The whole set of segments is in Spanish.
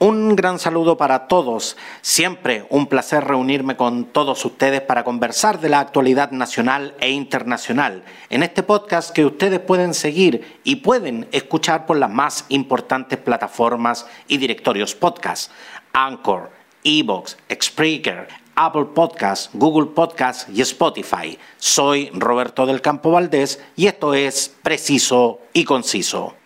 Un gran saludo para todos. Siempre un placer reunirme con todos ustedes para conversar de la actualidad nacional e internacional en este podcast que ustedes pueden seguir y pueden escuchar por las más importantes plataformas y directorios podcast. Anchor, Evox, Spreaker, Apple Podcast, Google Podcast y Spotify. Soy Roberto del Campo Valdés y esto es Preciso y Conciso.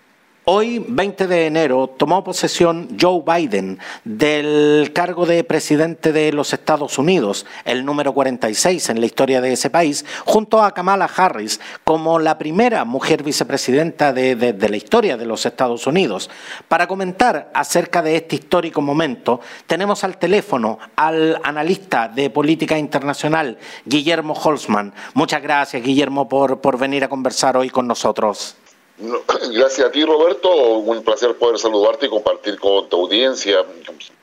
Hoy, 20 de enero, tomó posesión Joe Biden del cargo de presidente de los Estados Unidos, el número 46 en la historia de ese país, junto a Kamala Harris como la primera mujer vicepresidenta de, la historia de los Estados Unidos. Para comentar acerca de este histórico momento, tenemos al teléfono al analista de política internacional, Guillermo Holzman. Muchas gracias, Guillermo, por, por venir a conversar hoy con nosotros. Gracias a ti, Roberto. Un placer poder saludarte y compartir con tu audiencia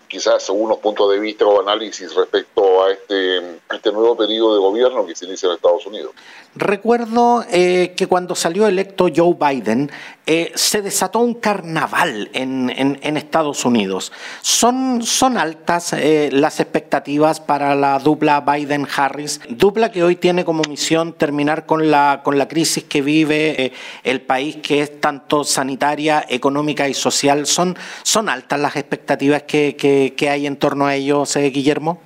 quizás algunos puntos de vista o análisis respecto a este, este nuevo periodo de gobierno que se inicia en Estados Unidos. Recuerdo eh, que cuando salió electo Joe Biden, eh, se desató un carnaval en, en, Estados Unidos. ¿Son, son altas eh, las expectativas para la dupla Biden-Harris? Dupla que hoy tiene como misión terminar con la, con la crisis que vive el país, que es tanto sanitaria, económica y social. ¿Son, son altas las expectativas que, que, que hay en torno a ellos, Guillermo?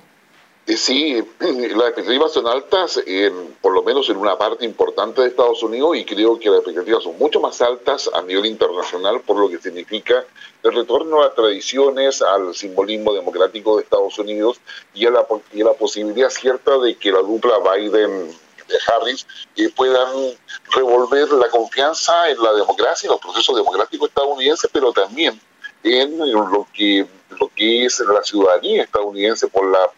Eh, sí, las expectativas son altas, por lo menos en una parte importante de Estados Unidos, y creo que las expectativas son mucho más altas a nivel internacional por lo que significa el retorno a tradiciones, al simbolismo democrático de Estados Unidos y a la, la posibilidad cierta de que la dupla Biden de Harris eh, puedan revolver la confianza en la democracia, en los procesos democráticos estadounidenses, pero también en lo que lo que es la ciudadanía estadounidense por la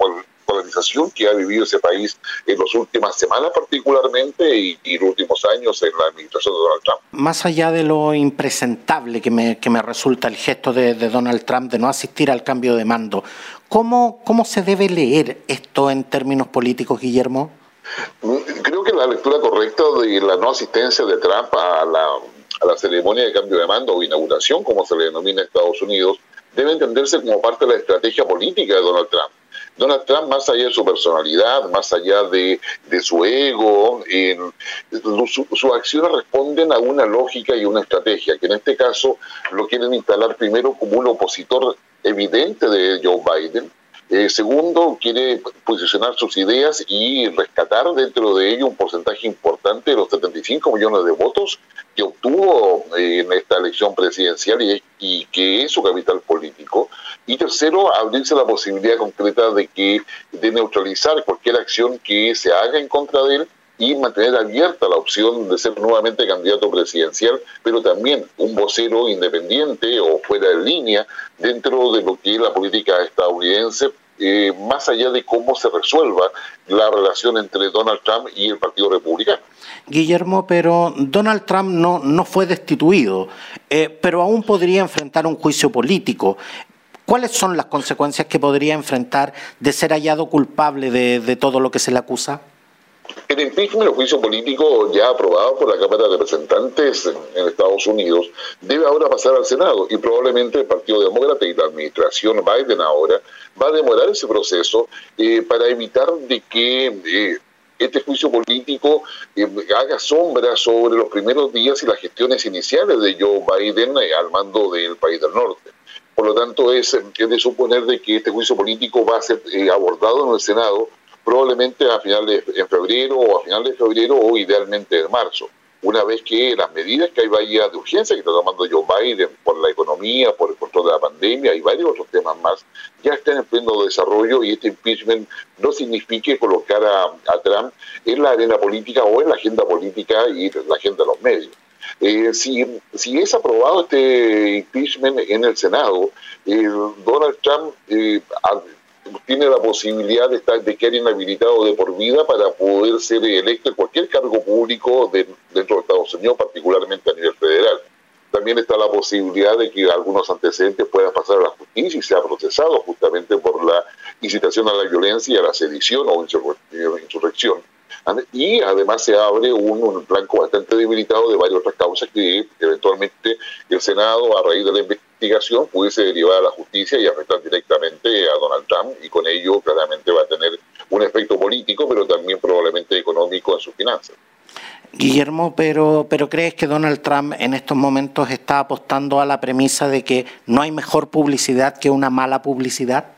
polarización que ha vivido ese país en las últimas semanas particularmente y, en los últimos años en la administración de Donald Trump. Más allá de lo impresentable que me, que me resulta el gesto de, Donald Trump de no asistir al cambio de mando, ¿cómo, ¿cómo se debe leer esto en términos políticos, Guillermo? Mm, creo que la lectura correcta de la no asistencia de Trump a la, a la ceremonia de cambio de mando o inauguración, como se le denomina en Estados Unidos, debe entenderse como parte de la estrategia política de Donald Trump. Donald Trump, más allá de su personalidad, más allá de, su ego, sus acciones responden a una lógica y una estrategia, que en este caso lo quieren instalar primero como un opositor evidente de Joe Biden, eh, segundo, quiere posicionar sus ideas y rescatar dentro de ello un porcentaje importante de los 75 millones de votos que obtuvo eh, en esta elección presidencial y, que es su capital político. Y tercero, abrirse la posibilidad concreta de que de neutralizar cualquier acción que se haga en contra de él y mantener abierta la opción de ser nuevamente candidato presidencial, pero también un vocero independiente o fuera de línea dentro de lo que es la política estadounidense, eh, más allá de cómo se resuelva la relación entre Donald Trump y el Partido Republicano. Guillermo, pero Donald Trump no, no fue destituido, eh, pero aún podría enfrentar un juicio político. ¿Cuáles son las consecuencias que podría enfrentar de ser hallado culpable de todo lo que se le acusa? El impeachment, el juicio político ya aprobado por la Cámara de Representantes en Estados Unidos, debe ahora pasar al Senado y probablemente el Partido Demócrata y la administración Biden ahora va a demorar ese proceso eh, para evitar de que eh, este juicio político eh, haga sombra sobre los primeros días y las gestiones iniciales de Joe Biden al mando del país del norte. Por lo tanto, es, es de suponer de que este juicio político va a ser abordado en el Senado probablemente a finales de febrero o a finales de febrero o idealmente en marzo. Una vez que las medidas que hay vaya de urgencia que está tomando Joe Biden por la economía, por el control de la pandemia y varios otros temas más, ya están en pleno desarrollo y este impeachment no signifique colocar a, Trump en la arena política o en la agenda política y la agenda de los medios. Eh, si, si es aprobado este impeachment en el Senado, eh, Donald Trump eh, tiene la posibilidad de, estar, de quedar inhabilitado de por vida para poder ser electo en cualquier cargo público dentro de Estados Unidos, particularmente a nivel federal. También está la posibilidad de que algunos antecedentes puedan pasar a la justicia y sea procesado justamente por la incitación a la violencia, a la sedición o insurrección. Y además se abre un, un blanco bastante debilitado de varias otras causas que eventualmente el Senado, a raíz de la investigación, investigación pudiese derivar a la justicia y afectar directamente a Donald Trump y con ello claramente va a tener un efecto político, pero también probablemente económico en sus finanzas. Guillermo, pero, pero ¿crees que Donald Trump en estos momentos está apostando a la premisa de que no hay mejor publicidad que una mala publicidad?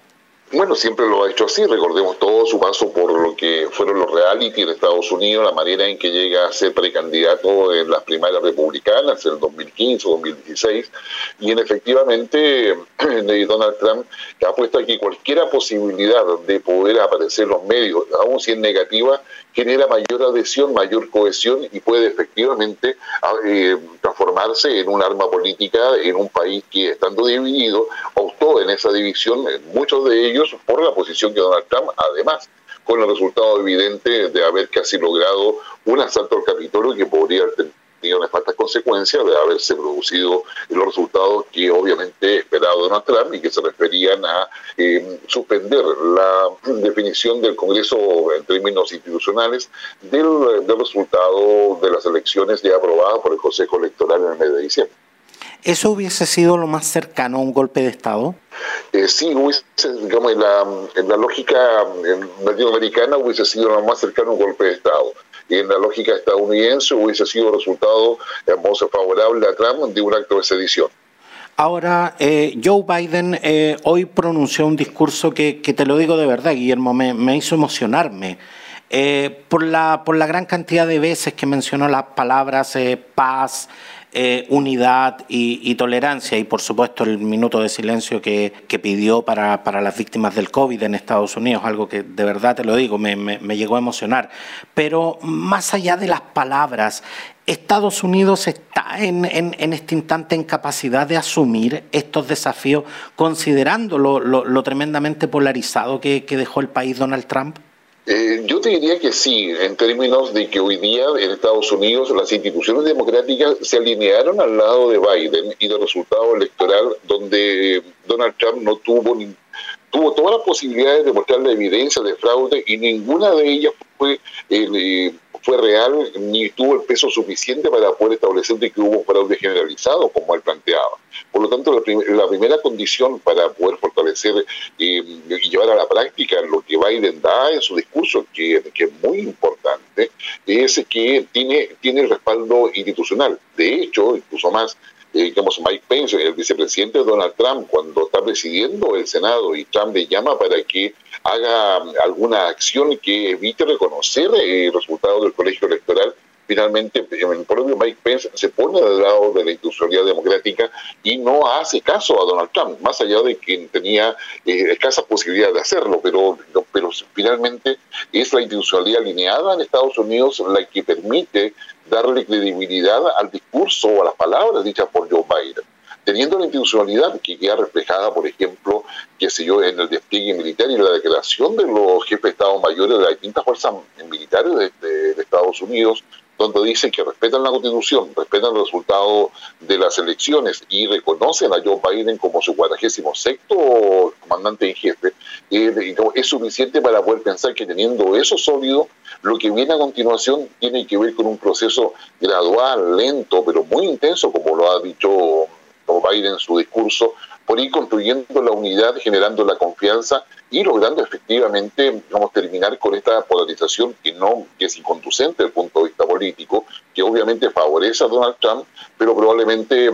Bueno, siempre lo ha hecho así. Recordemos todo su paso por lo que fueron los reality en Estados Unidos, la manera en que llega a ser precandidato en las primarias republicanas en el 2015 o 2016. Y en efectivamente, Donald Trump ha puesto aquí cualquier posibilidad de poder aparecer en los medios, aun si es negativa, genera mayor adhesión, mayor cohesión y puede efectivamente ah, eh, transformarse en un arma política en un país que, estando dividido, optó en esa división, muchos de ellos por la posición que Donald Trump, además, con el resultado evidente de haber casi logrado un asalto al Capitolio que podría tener tenido nefastas consecuencias de haberse producido los resultados que obviamente esperaba Donald Trump y que se referían a eh, suspender la definición del Congreso en términos institucionales del, del resultado de las elecciones ya aprobadas por el Consejo Electoral en el mes de diciembre. ¿Eso hubiese sido lo más cercano a un golpe de Estado? Eh, sí, hubiese, digamos, en la, en la lógica latinoamericana hubiese sido lo más cercano a un golpe de Estado y en la lógica estadounidense hubiese sido resultado hermoso favorable a Trump de un acto de sedición. Ahora, eh, Joe Biden eh, hoy pronunció un discurso que, te lo digo de verdad, Guillermo, me, hizo emocionarme. Eh, por, la, por la gran cantidad de veces que mencionó las palabras paz, eh, unidad y, tolerancia y por supuesto el minuto de silencio que, pidió para, las víctimas del COVID en Estados Unidos, algo que de verdad te lo digo, me, llegó a emocionar. Pero más allá de las palabras, Estados Unidos está en, este instante en capacidad de asumir estos desafíos, considerando lo, tremendamente polarizado que dejó el país Donald Trump? Eh, yo te diría que sí, en términos de que hoy día en Estados Unidos las instituciones democráticas se alinearon al lado de Biden y del resultado electoral donde Donald Trump no tuvo tuvo todas las posibilidades de mostrar la evidencia de fraude y ninguna de ellas fue eh, fue real ni tuvo el peso suficiente para poder establecer que hubo fraude generalizado, como él planteaba. Por lo tanto, la, primera condición para poder fortalecer eh, y llevar a la práctica lo que Biden da en su discurso, que, es muy importante, es que tiene, tiene el respaldo institucional. De hecho, incluso más, eh, digamos, Mike Pence, el vicepresidente de Donald Trump, cuando está presidiendo el Senado y Trump le llama para que haga alguna acción que evite reconocer el resultado del colegio electoral, finalmente el propio Mike Pence se pone del lado de la institucionalidad democrática y no hace caso a Donald Trump, más allá de que tenía eh, escasas posibilidades de hacerlo, pero, pero finalmente es la institucionalidad alineada en Estados Unidos la que permite darle credibilidad al discurso o a las palabras dichas por Joe Biden teniendo la institucionalidad que queda reflejada, por ejemplo, qué sé yo, en el despliegue militar y la declaración de los jefes de Estado mayores de las distintas fuerzas militares de, Estados Unidos, donde dicen que respetan la Constitución, respetan el resultado de las elecciones y reconocen a Joe Biden como su 46 comandante en jefe, eh, es suficiente para poder pensar que teniendo eso sólido, lo que viene a continuación tiene que ver con un proceso gradual, lento, pero muy intenso, como lo ha dicho Biden en su discurso, por ir construyendo la unidad, generando la confianza y logrando efectivamente vamos terminar con esta polarización que no que es inconducente desde el punto de vista político, que obviamente favorece a Donald Trump, pero probablemente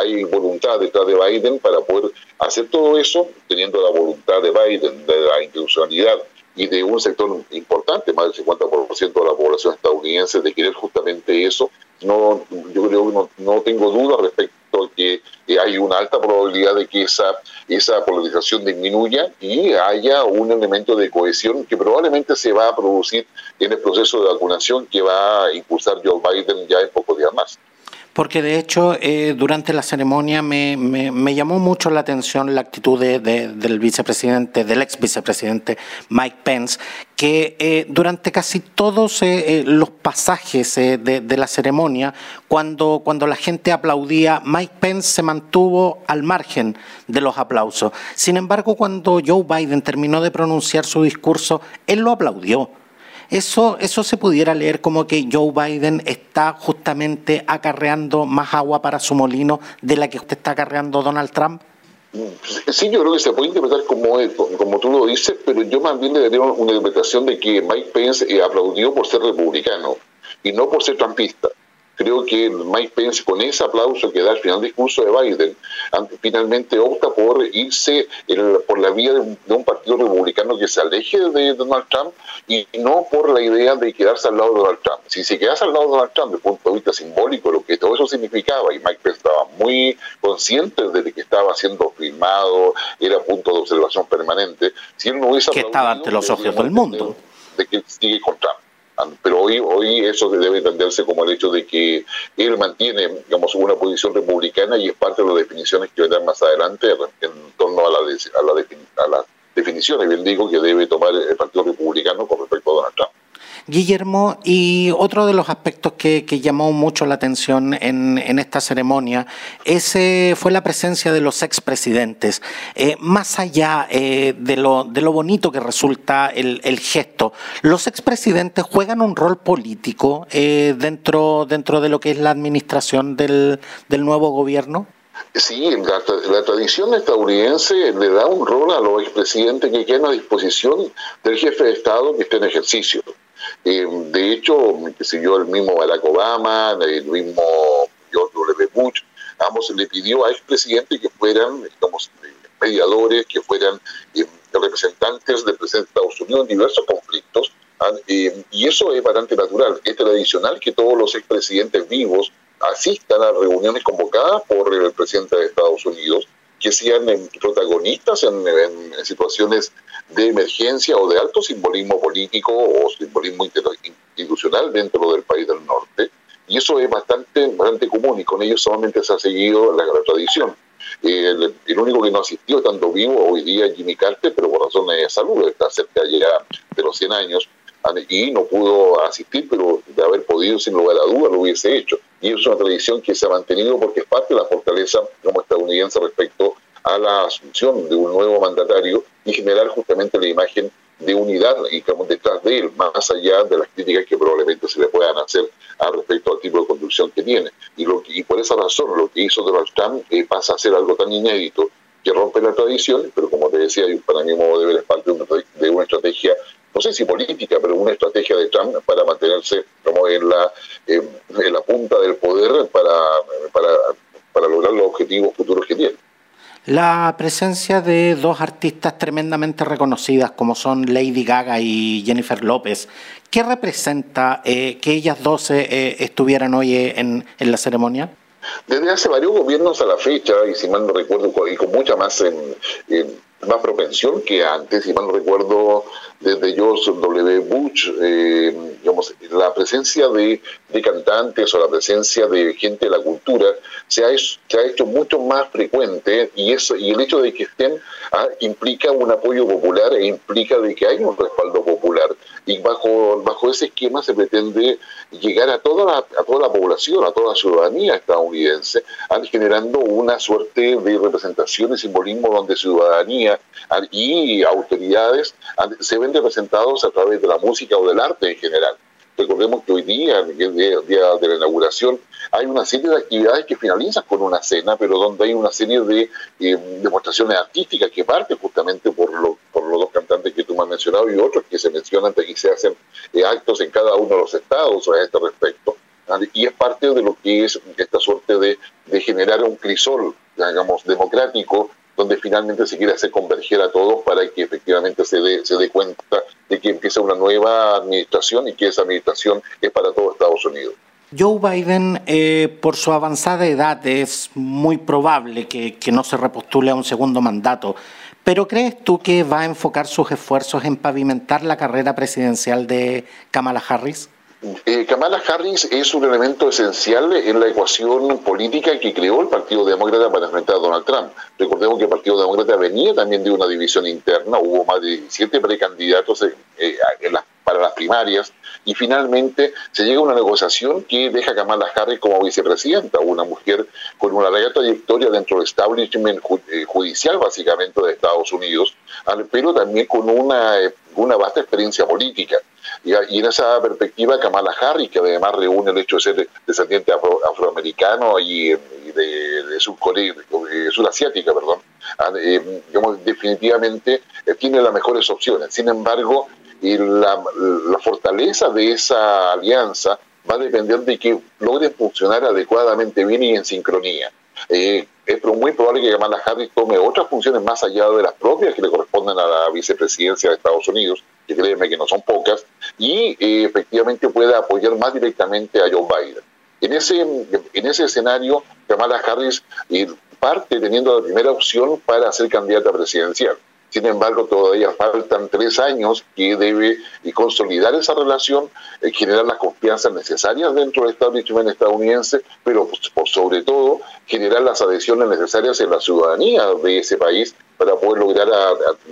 hay voluntad detrás de Biden para poder hacer todo eso, teniendo la voluntad de Biden, de la institucionalidad y de un sector importante, más del 50% de la población estadounidense, de querer justamente eso. No, yo creo que no, no tengo duda respecto hay una alta probabilidad de que esa, esa polarización disminuya y haya un elemento de cohesión que probablemente se va a producir en el proceso de vacunación que va a impulsar Joe Biden ya en pocos días más porque de hecho eh, durante la ceremonia me, me, llamó mucho la atención la actitud del vicepresidente, del ex vicepresidente Mike Pence, que eh, durante casi todos eh, los pasajes de, de, la ceremonia, cuando, cuando la gente aplaudía, Mike Pence se mantuvo al margen de los aplausos. Sin embargo, cuando Joe Biden terminó de pronunciar su discurso, él lo aplaudió. Eso, eso se pudiera leer como que Joe Biden está justamente acarreando más agua para su molino de la que usted está acarreando Donald Trump. Sí, yo creo que se puede interpretar como, como tú lo dices, pero yo más bien le daría una interpretación de que Mike Pence eh, aplaudió por ser republicano y no por ser trumpista creo que Mike Pence, con ese aplauso que da al final del discurso de Biden, finalmente opta por irse por la vía de un, partido republicano que se aleje de Donald Trump y no por la idea de quedarse al lado de Donald Trump. Si se quedase al lado de Donald Trump desde el punto de vista simbólico, lo que todo eso significaba, y Mike Pence estaba muy consciente de que estaba siendo filmado, era punto de observación permanente, si él no hubiese... Que estaba ante los ojos del mundo. De que sigue con Trump. Pero hoy, hoy eso debe entenderse como el hecho de que él mantiene, digamos, una posición republicana y es parte de las definiciones que vendrán más adelante en torno a, la, a, la, a las definiciones, bien digo, que debe tomar el Partido Republicano con respecto a Donald Trump. Guillermo, y otro de los aspectos que, llamó mucho la atención en, esta ceremonia fue la presencia de los expresidentes. Eh, más allá eh, de, lo, de lo bonito que resulta el, gesto, ¿los expresidentes juegan un rol político eh, dentro, dentro de lo que es la administración del, nuevo gobierno? Sí, la, la, tradición estadounidense le da un rol a los expresidentes que quedan a disposición del jefe de Estado que esté en ejercicio. Eh, de hecho, que sé el mismo Barack Obama, el mismo George W. Bush, ambos le pidió a expresidentes que fueran, digamos, mediadores, que fueran eh, representantes del presidente de Estados Unidos en diversos conflictos. Ah, eh, y eso es bastante natural. Es tradicional que todos los expresidentes vivos asistan a reuniones convocadas por el presidente de Estados Unidos que sean protagonistas en, situaciones de emergencia o de alto simbolismo político o simbolismo institucional dentro del país del norte. Y eso es bastante, bastante común y con ellos solamente se ha seguido la, tradición. El, único que no asistió estando vivo hoy día es Jimmy Carter, pero por razones de salud, está cerca ya de los 100 años y no pudo asistir, pero de haber podido, sin lugar a duda, lo hubiese hecho. Y es una tradición que se ha mantenido porque es parte de la fortaleza como estadounidense respecto a la asunción de un nuevo mandatario y generar justamente la imagen de unidad y estamos detrás de él, más allá de las críticas que probablemente se le puedan hacer al respecto al tipo de conducción que tiene. Y, lo y por esa razón lo que hizo Donald Trump eh, pasa a ser algo tan inédito que rompe la tradición, pero como te decía, para mi modo de ver es parte de una estrategia no sé si política, pero una estrategia de Trump para mantenerse como en la, en la punta del poder para, para, para lograr los objetivos futuros que tiene. La presencia de dos artistas tremendamente reconocidas como son Lady Gaga y Jennifer López, ¿qué representa eh, que ellas dos eh, estuvieran hoy en, en, la ceremonia? Desde hace varios gobiernos a la fecha, y si mal no recuerdo, y con mucha más en, más propensión que antes, si mal no recuerdo, desde George W. Bush, eh, la presencia de, cantantes o la presencia de gente de la cultura se ha, hecho, se ha hecho mucho más frecuente y eso y el hecho de que estén ah, implica un apoyo popular e implica de que hay un respaldo popular y bajo bajo ese esquema se pretende llegar a toda la, a toda la población, a toda la ciudadanía estadounidense, generando una suerte de representación y simbolismo donde ciudadanía y autoridades se ven representados a través de la música o del arte en general. Recordemos que hoy día, el día, de la inauguración, hay una serie de actividades que finalizan con una cena, pero donde hay una serie de eh, demostraciones artísticas que parten justamente por, por los dos cantantes que tú me has mencionado y otros que se mencionan y se hacen eh, actos en cada uno de los estados a este respecto. Y es parte de lo que es esta suerte de, de generar un crisol, digamos, democrático donde finalmente se quiere hacer converger a todos para que efectivamente se dé, se dé cuenta de que empieza una nueva administración y que esa administración es para todo Estados Unidos. Joe Biden, eh, por su avanzada edad, es muy probable que, que no se repostule a un segundo mandato. ¿Pero crees tú que va a enfocar sus esfuerzos en pavimentar la carrera presidencial de Kamala Harris? Eh, Kamala Harris es un elemento esencial en la ecuación política que creó el Partido Demócrata para enfrentar a Donald Trump. Recordemos que el Partido Demócrata venía también de una división interna, hubo más de 17 precandidatos eh, para las primarias y finalmente se llega a una negociación que deja a Kamala Harris como vicepresidenta, una mujer con una larga trayectoria dentro del establishment eh, judicial básicamente de Estados Unidos, pero también con una, una vasta experiencia política. Y, en esa perspectiva, Kamala Harris, que además reúne el hecho de ser descendiente afroamericano y, de, de surasiática, perdón, ah, eh, definitivamente eh, tiene las mejores opciones. Sin embargo, la, la fortaleza de esa alianza va a depender de que logren funcionar adecuadamente bien y en sincronía. Eh, es muy probable que Kamala Harris tome otras funciones más allá de las propias que le corresponden a la vicepresidencia de Estados Unidos, que créeme que no son pocas, y eh, efectivamente pueda apoyar más directamente a Joe Biden. En ese, en ese escenario, Kamala Harris eh, parte teniendo la primera opción para ser candidata presidencial. Sin embargo, todavía faltan tres años que debe consolidar esa relación, eh, generar las confianzas necesarias dentro del establishment estadounidense, pero pues, sobre todo generar las adhesiones necesarias en la ciudadanía de ese país para poder lograr,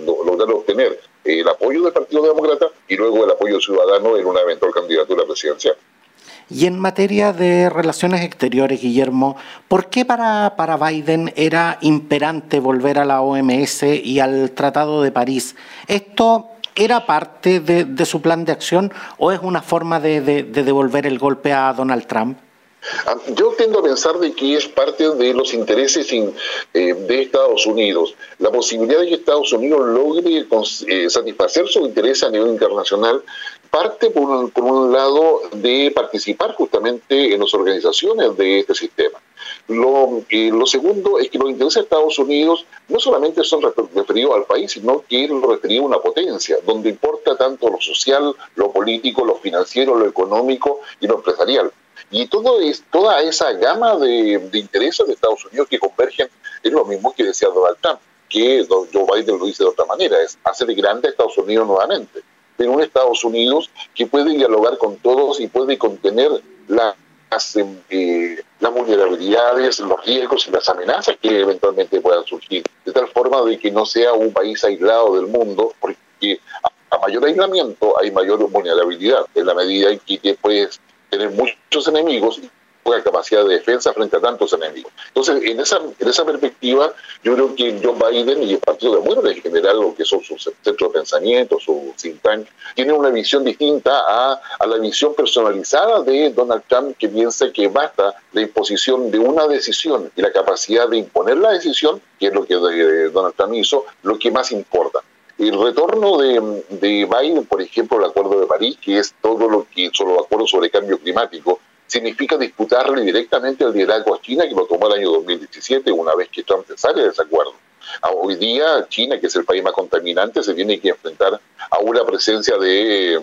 lograr obtener el apoyo del Partido Demócrata y luego el apoyo ciudadano en una eventual candidatura presidencial. Y en materia de relaciones exteriores, Guillermo, ¿por qué para, para Biden era imperante volver a la OMS y al Tratado de París? ¿Esto era parte de, su plan de acción o es una forma de, devolver el golpe a Donald Trump? Ah, yo tiendo a pensar de que es parte de los intereses eh, de Estados Unidos. La posibilidad de que Estados Unidos logre eh, satisfacer su interés a nivel internacional parte, por un, lado, de participar justamente en las organizaciones de este sistema. Lo, eh, lo, segundo es que los intereses de Estados Unidos no solamente son referidos al país, sino que lo referido a una potencia, donde importa tanto lo social, lo político, lo financiero, lo económico y lo empresarial. Y todo es, toda esa gama de, de intereses de Estados Unidos que convergen es lo mismo que decía Donald Trump, que Joe Biden lo dice de otra manera, es hacer grande a Estados Unidos nuevamente pero un Estados Unidos que puede dialogar con todos y puede contener las, eh, las vulnerabilidades, los riesgos y las amenazas que eventualmente puedan surgir, de tal forma de que no sea un país aislado del mundo, porque a, mayor aislamiento hay mayor vulnerabilidad, en la medida en que puedes tener muchos enemigos poca capacidad de defensa frente a tantos enemigos. Entonces, en esa, en esa perspectiva, yo creo que Joe Biden y el Partido Demócrata en general, lo que son sus centros de pensamiento, su think tank, tienen una visión distinta a, a la visión personalizada de Donald Trump, que piensa que basta la imposición de una decisión y la capacidad de imponer la decisión, que es lo que eh, Donald Trump hizo, lo que más importa. El retorno de, de, Biden, por ejemplo, el Acuerdo de París, que es todo lo que son los acuerdos sobre cambio climático, significa disputarle directamente el liderazgo a China, que lo tomó el año 2017, una vez que Trump sale de ese acuerdo. Hoy día China, que es el país más contaminante, se tiene que enfrentar a una presencia de,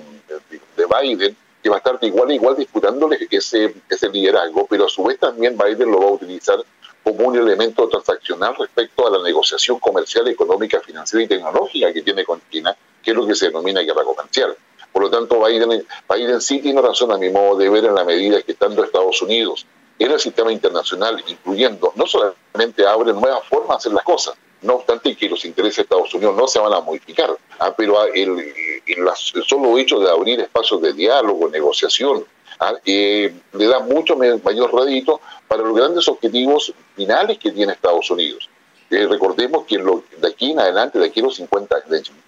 de Biden que va a estar igual a igual disputándole ese, ese liderazgo, pero a su vez también Biden lo va a utilizar como un elemento transaccional respecto a la negociación comercial, económica, financiera y tecnológica que tiene con China, que es lo que se denomina guerra comercial. Por lo tanto, Biden, Biden sí tiene razón a mi modo de ver en la medida que estando Estados Unidos en el sistema internacional, incluyendo, no solamente abre nuevas formas de hacer las cosas, no obstante que los intereses de Estados Unidos no se van a modificar, ah, pero el, el, solo hecho de abrir espacios de diálogo, negociación, ah, eh, le da mucho mayor rédito para los grandes objetivos finales que tiene Estados Unidos. Recordemos que de aquí en adelante, de aquí a los 50,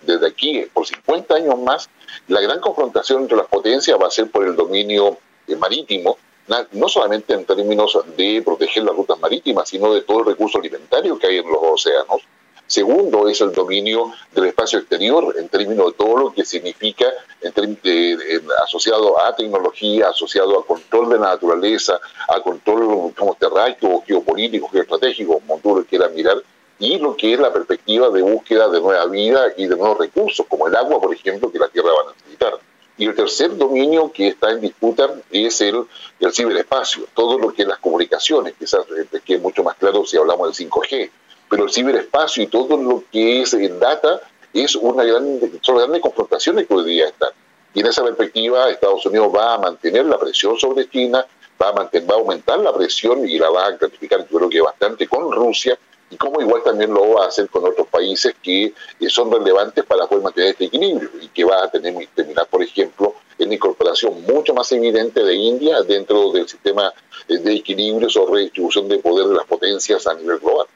desde aquí por 50 años más, la gran confrontación entre las potencias va a ser por el dominio eh, marítimo, no solamente en términos de proteger las rutas marítimas, sino de todo el recurso alimentario que hay en los océanos. Segundo es el dominio del espacio exterior en términos de todo lo que significa asociado a tecnología, asociado a control de la naturaleza, a control como terráqueo, geopolítico, geoestratégico, como tú lo quieras mirar, y lo que es la perspectiva de búsqueda de nueva vida y de nuevos recursos, como el agua, por ejemplo, que la Tierra va a necesitar. Y el tercer dominio que está en disputa es el, el ciberespacio, todo lo que es las comunicaciones, quizás eh, que es mucho más claro si hablamos del 5G, pero el ciberespacio y todo lo que es data es una gran, son grandes confrontaciones que hoy día están. Y en esa perspectiva Estados Unidos va a mantener la presión sobre China, va a, mantener, va a aumentar la presión y la va a gratificar yo creo que bastante con Rusia, y como igual también lo va a hacer con otros países que eh, son relevantes para poder mantener este equilibrio y que va a tener, terminar, por ejemplo, en la incorporación mucho más evidente de India dentro del sistema eh, de equilibrios o redistribución de poder de las potencias a nivel global.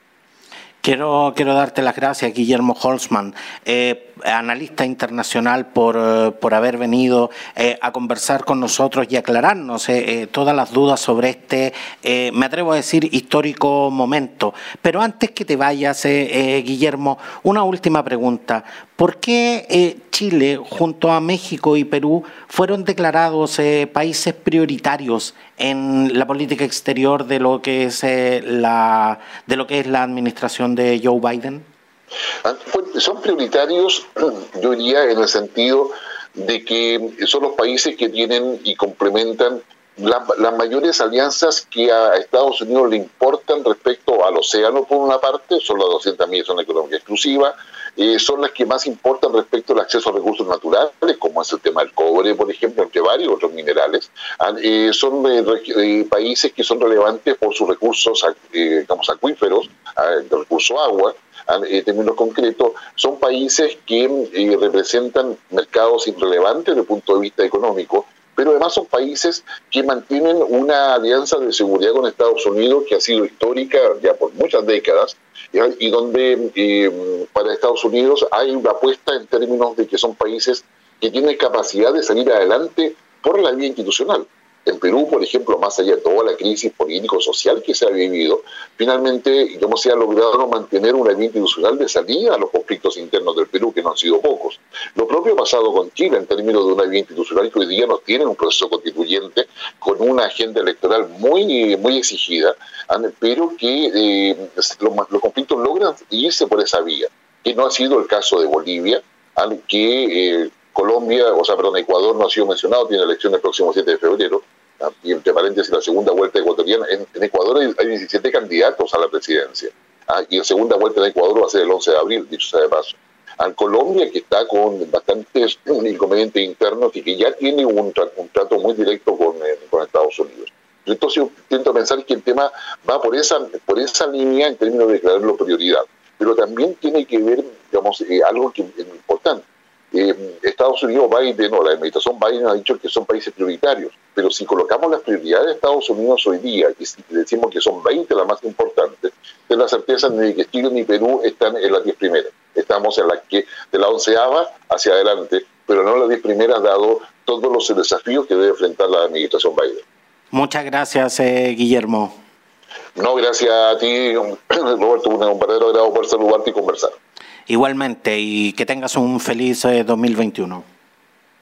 Quiero, quiero darte las gracias, Guillermo Holzman, eh, analista internacional, por, eh, por haber venido eh, a conversar con nosotros y aclararnos todas las dudas sobre este, me atrevo a decir, histórico momento. Pero antes que te vayas, Guillermo, una última pregunta. ¿Por qué Chile, junto a México y Perú, fueron declarados países prioritarios en la política exterior de lo que es la de lo que es la administración de Joe Biden? Ah, son prioritarios, yo diría, en el sentido de que son los países que tienen y complementan las mayores alianzas que a Estados Unidos le importan respecto al océano, por una parte, son las 200 millas son económica exclusiva, eh, son las que más importan respecto al acceso a recursos naturales, como es el tema del cobre, por ejemplo, entre varios otros minerales. Ah, eh, son eh, países que son relevantes por sus recursos, digamos, acuíferos, ah, de recurso agua, ah, en términos concretos, son países que representan mercados irrelevantes desde el punto de vista económico, pero además son países que mantienen una alianza de seguridad con Estados Unidos que ha sido histórica ya por muchas décadas y donde eh, para Estados Unidos hay una apuesta en términos de que son países que tienen capacidad de salir adelante por la vía institucional. En Perú, por ejemplo, más allá de toda la crisis político-social que se ha vivido, finalmente no se ha logrado mantener una vía institucional de salida a los conflictos internos del Perú, que no han sido pocos. Lo propio ha pasado con Chile en términos de una vía institucional que hoy día no tiene un proceso constituyente con una agenda electoral muy, muy exigida, pero que eh, los, conflictos logran irse por esa vía, que no ha sido el caso de Bolivia, que eh, Colombia, o sea, perdón, Ecuador no ha sido mencionado, tiene elecciones el próximo 7 de febrero, y entre paréntesis la segunda vuelta ecuatoriana. En, Ecuador hay, 17 candidatos a la presidencia, ¿ah? y la segunda vuelta en Ecuador va a ser el 11 de abril, dicho sea de paso. En Colombia, que está con bastantes inconvenientes internos y que ya tiene un, trato muy directo con, eh, con Estados Unidos. Entonces yo intento pensar que el tema va por esa, por esa línea en términos de declararlo prioridad, pero también tiene que ver, digamos, eh, algo que es importante eh, Estados Unidos, Biden o la administración Biden ha dicho que son países prioritarios, pero si colocamos las prioridades de Estados Unidos hoy día y si decimos que son 20 las más importantes, ten la certeza de que Chile ni Perú están en las 10 primeras. Estamos en las que de la onceava hacia adelante, pero no las 10 primeras dado todos los desafíos que debe enfrentar la administración Biden. Muchas gracias, eh, Guillermo. No, gracias a ti, Roberto, un verdadero agrado poder saludarte y conversar. Igualmente, y que tengas un feliz 2021. Eh,